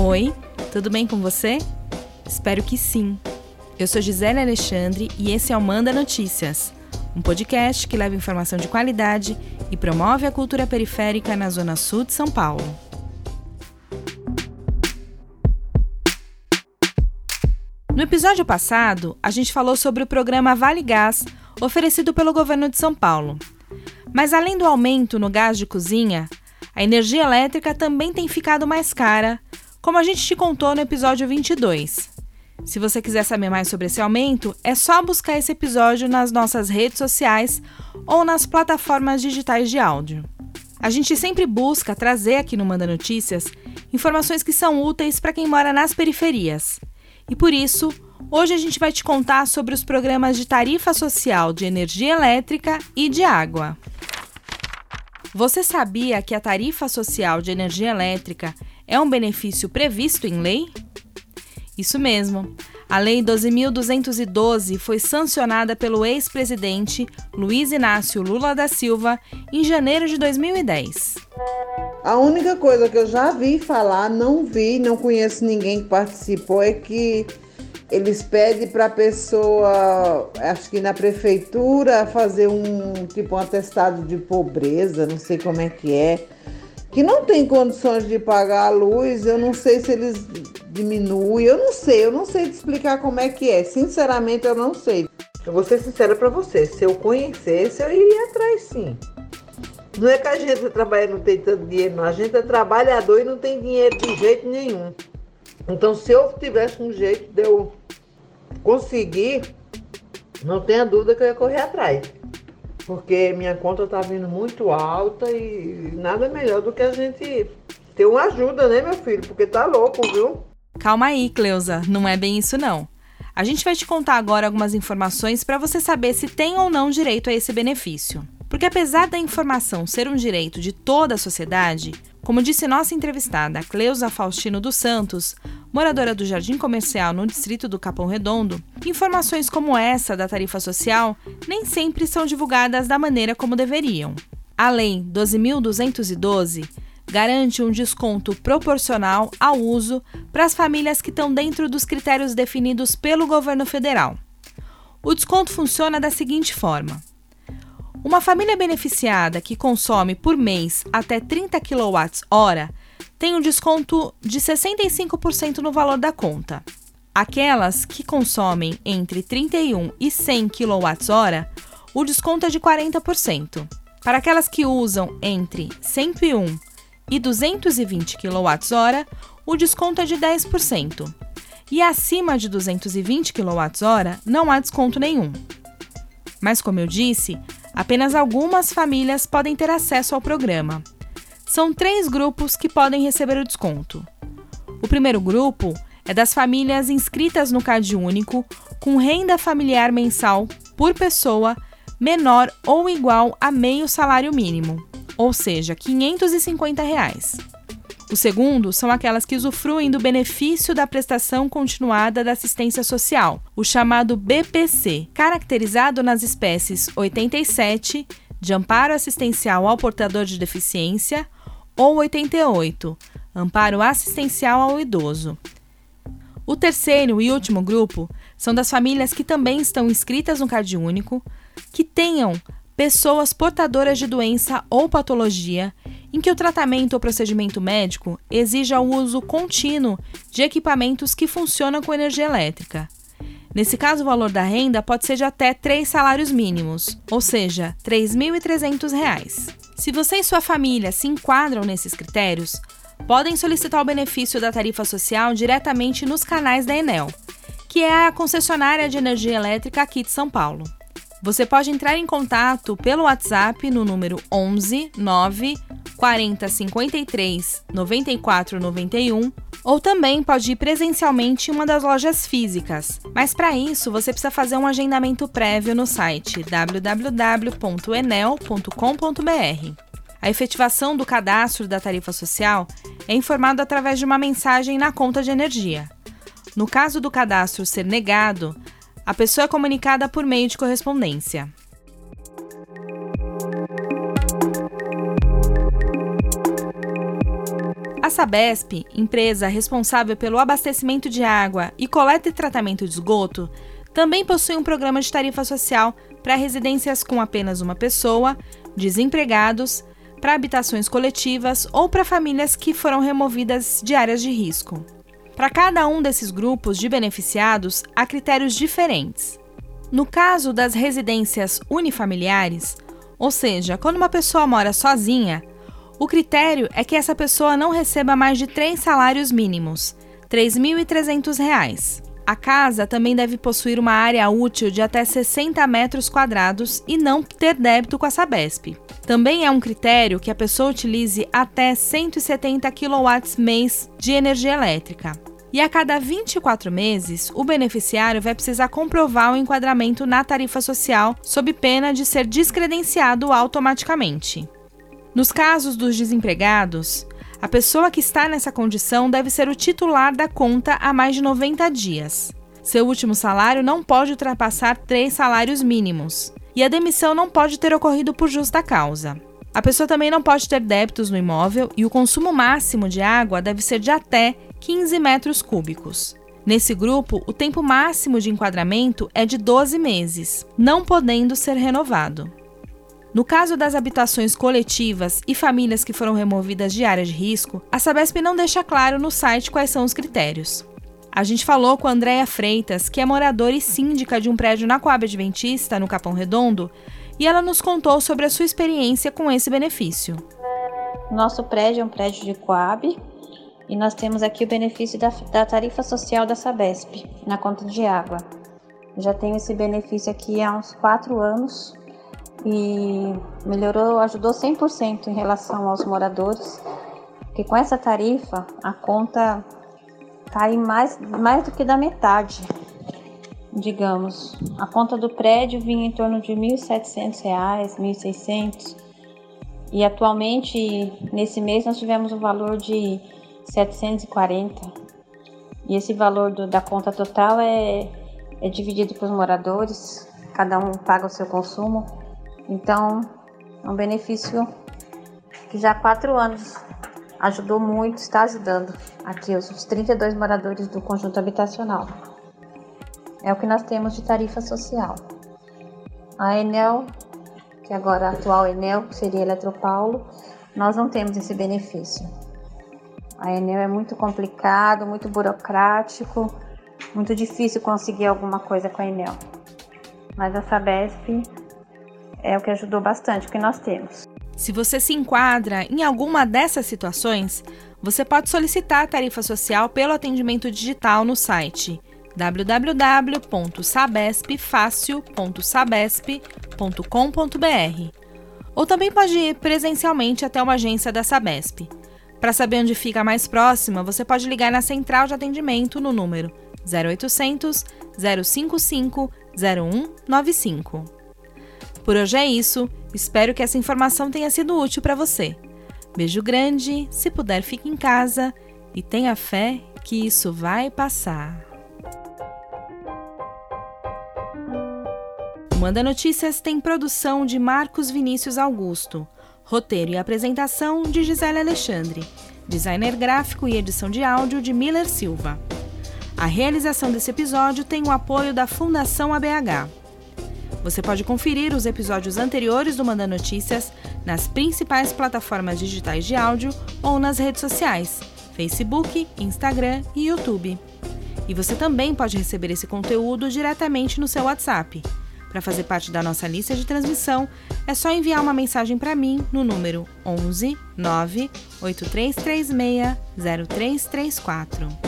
Oi, tudo bem com você? Espero que sim. Eu sou Gisele Alexandre e esse é o Manda Notícias, um podcast que leva informação de qualidade e promove a cultura periférica na Zona Sul de São Paulo. No episódio passado, a gente falou sobre o programa Vale Gás, oferecido pelo governo de São Paulo. Mas além do aumento no gás de cozinha, a energia elétrica também tem ficado mais cara, como a gente te contou no episódio 22. Se você quiser saber mais sobre esse aumento, é só buscar esse episódio nas nossas redes sociais ou nas plataformas digitais de áudio. A gente sempre busca trazer aqui no Manda Notícias informações que são úteis para quem mora nas periferias. E por isso, hoje a gente vai te contar sobre os programas de tarifa social de energia elétrica e de água. Você sabia que a tarifa social de energia elétrica é um benefício previsto em lei? Isso mesmo. A Lei 12.212 foi sancionada pelo ex-presidente Luiz Inácio Lula da Silva em janeiro de 2010. A única coisa que eu já vi falar, não vi, não conheço ninguém que participou, é que eles pedem para a pessoa, acho que na prefeitura, fazer um tipo um atestado de pobreza, não sei como é que é, que não tem condições de pagar a luz, eu não sei se eles diminuem, eu não sei, eu não sei te explicar como é que é. Sinceramente, eu não sei. Eu vou ser sincera para você, se eu conhecesse, eu iria atrás sim. Não é que a gente trabalha não tem tanto dinheiro, não. A gente é trabalhador e não tem dinheiro de jeito nenhum. Então, se eu tivesse um jeito de eu conseguir, não tenha dúvida que eu ia correr atrás. Porque minha conta está vindo muito alta e nada melhor do que a gente ter uma ajuda, né, meu filho? Porque tá louco, viu? Calma aí, Cleusa, não é bem isso não. A gente vai te contar agora algumas informações para você saber se tem ou não direito a esse benefício. Porque apesar da informação ser um direito de toda a sociedade, como disse nossa entrevistada Cleusa Faustino dos Santos, moradora do Jardim Comercial no distrito do Capão Redondo, informações como essa da tarifa social nem sempre são divulgadas da maneira como deveriam. A Lei 12.212 garante um desconto proporcional ao uso para as famílias que estão dentro dos critérios definidos pelo governo federal. O desconto funciona da seguinte forma: uma família beneficiada que consome por mês até 30 kWh tem um desconto de 65% no valor da conta. Aquelas que consomem entre 31 e 100 kWh, o desconto é de 40%. Para aquelas que usam entre 101 e 220 kWh, o desconto é de 10%. E acima de 220 kWh, não há desconto nenhum. Mas, como eu disse, apenas algumas famílias podem ter acesso ao programa. São três grupos que podem receber o desconto. O primeiro grupo é das famílias inscritas no Cade Único com renda familiar mensal por pessoa menor ou igual a meio salário mínimo, ou seja, 550 reais. O segundo são aquelas que usufruem do benefício da prestação continuada da assistência social, o chamado BPC, caracterizado nas espécies 87, de amparo assistencial ao portador de deficiência, ou 88, amparo assistencial ao idoso. O terceiro e último grupo são das famílias que também estão inscritas no Card Único, que tenham pessoas portadoras de doença ou patologia em que o tratamento ou procedimento médico exija o uso contínuo de equipamentos que funcionam com energia elétrica. Nesse caso, o valor da renda pode ser de até três salários mínimos, ou seja, R$ 3.300. Se você e sua família se enquadram nesses critérios, podem solicitar o benefício da tarifa social diretamente nos canais da Enel, que é a concessionária de energia elétrica aqui de São Paulo. Você pode entrar em contato pelo WhatsApp no número 11 9 40 53 94 91 ou também pode ir presencialmente em uma das lojas físicas. Mas para isso, você precisa fazer um agendamento prévio no site www.enel.com.br. A efetivação do cadastro da tarifa social é informado através de uma mensagem na conta de energia. No caso do cadastro ser negado, a pessoa é comunicada por meio de correspondência. A Sabesp, empresa responsável pelo abastecimento de água e coleta e tratamento de esgoto, também possui um programa de tarifa social para residências com apenas uma pessoa, desempregados, para habitações coletivas ou para famílias que foram removidas de áreas de risco. Para cada um desses grupos de beneficiados, há critérios diferentes. No caso das residências unifamiliares, ou seja, quando uma pessoa mora sozinha, o critério é que essa pessoa não receba mais de três salários mínimos, R$ 3.300. A casa também deve possuir uma área útil de até 60 metros quadrados e não ter débito com a Sabesp. Também é um critério que a pessoa utilize até 170 kW mês de energia elétrica. E a cada 24 meses, o beneficiário vai precisar comprovar o enquadramento na tarifa social, sob pena de ser descredenciado automaticamente. Nos casos dos desempregados, a pessoa que está nessa condição deve ser o titular da conta há mais de 90 dias. Seu último salário não pode ultrapassar três salários mínimos. E a demissão não pode ter ocorrido por justa causa. A pessoa também não pode ter débitos no imóvel e o consumo máximo de água deve ser de até 15 metros cúbicos. Nesse grupo, o tempo máximo de enquadramento é de 12 meses, não podendo ser renovado. No caso das habitações coletivas e famílias que foram removidas de área de risco, a Sabesp não deixa claro no site quais são os critérios. A gente falou com a Andréia Freitas, que é moradora e síndica de um prédio na Coab Adventista, no Capão Redondo, e ela nos contou sobre a sua experiência com esse benefício. Nosso prédio é um prédio de Coab e nós temos aqui o benefício da, da tarifa social da Sabesp na conta de água. Já tenho esse benefício aqui há uns quatro anos e melhorou, ajudou 100% em relação aos moradores, porque com essa tarifa a conta cai mais, mais do que da metade, digamos. A conta do prédio vinha em torno de R$ 1.700, R$ 1.600 e atualmente nesse mês nós tivemos um valor de 740 e esse valor do, da conta total é, é dividido para os moradores, cada um paga o seu consumo então, é um benefício que já há quatro anos ajudou muito, está ajudando aqui os 32 moradores do conjunto habitacional. É o que nós temos de tarifa social. A Enel, que agora a atual Enel, que seria Eletropaulo, nós não temos esse benefício. A Enel é muito complicado, muito burocrático, muito difícil conseguir alguma coisa com a Enel. Mas a Sabesp é o que ajudou bastante, o que nós temos. Se você se enquadra em alguma dessas situações, você pode solicitar a tarifa social pelo atendimento digital no site www.sabespfacil.sabesp.com.br ou também pode ir presencialmente até uma agência da Sabesp. Para saber onde fica mais próxima, você pode ligar na central de atendimento no número 0800 055 0195. Por hoje é isso. Espero que essa informação tenha sido útil para você. Beijo grande, se puder, fique em casa e tenha fé que isso vai passar. Manda Notícias tem produção de Marcos Vinícius Augusto, roteiro e apresentação de Gisele Alexandre, designer gráfico e edição de áudio de Miller Silva. A realização desse episódio tem o apoio da Fundação ABH. Você pode conferir os episódios anteriores do Manda Notícias nas principais plataformas digitais de áudio ou nas redes sociais, Facebook, Instagram e YouTube. E você também pode receber esse conteúdo diretamente no seu WhatsApp. Para fazer parte da nossa lista de transmissão, é só enviar uma mensagem para mim no número 11 9 8336 0334.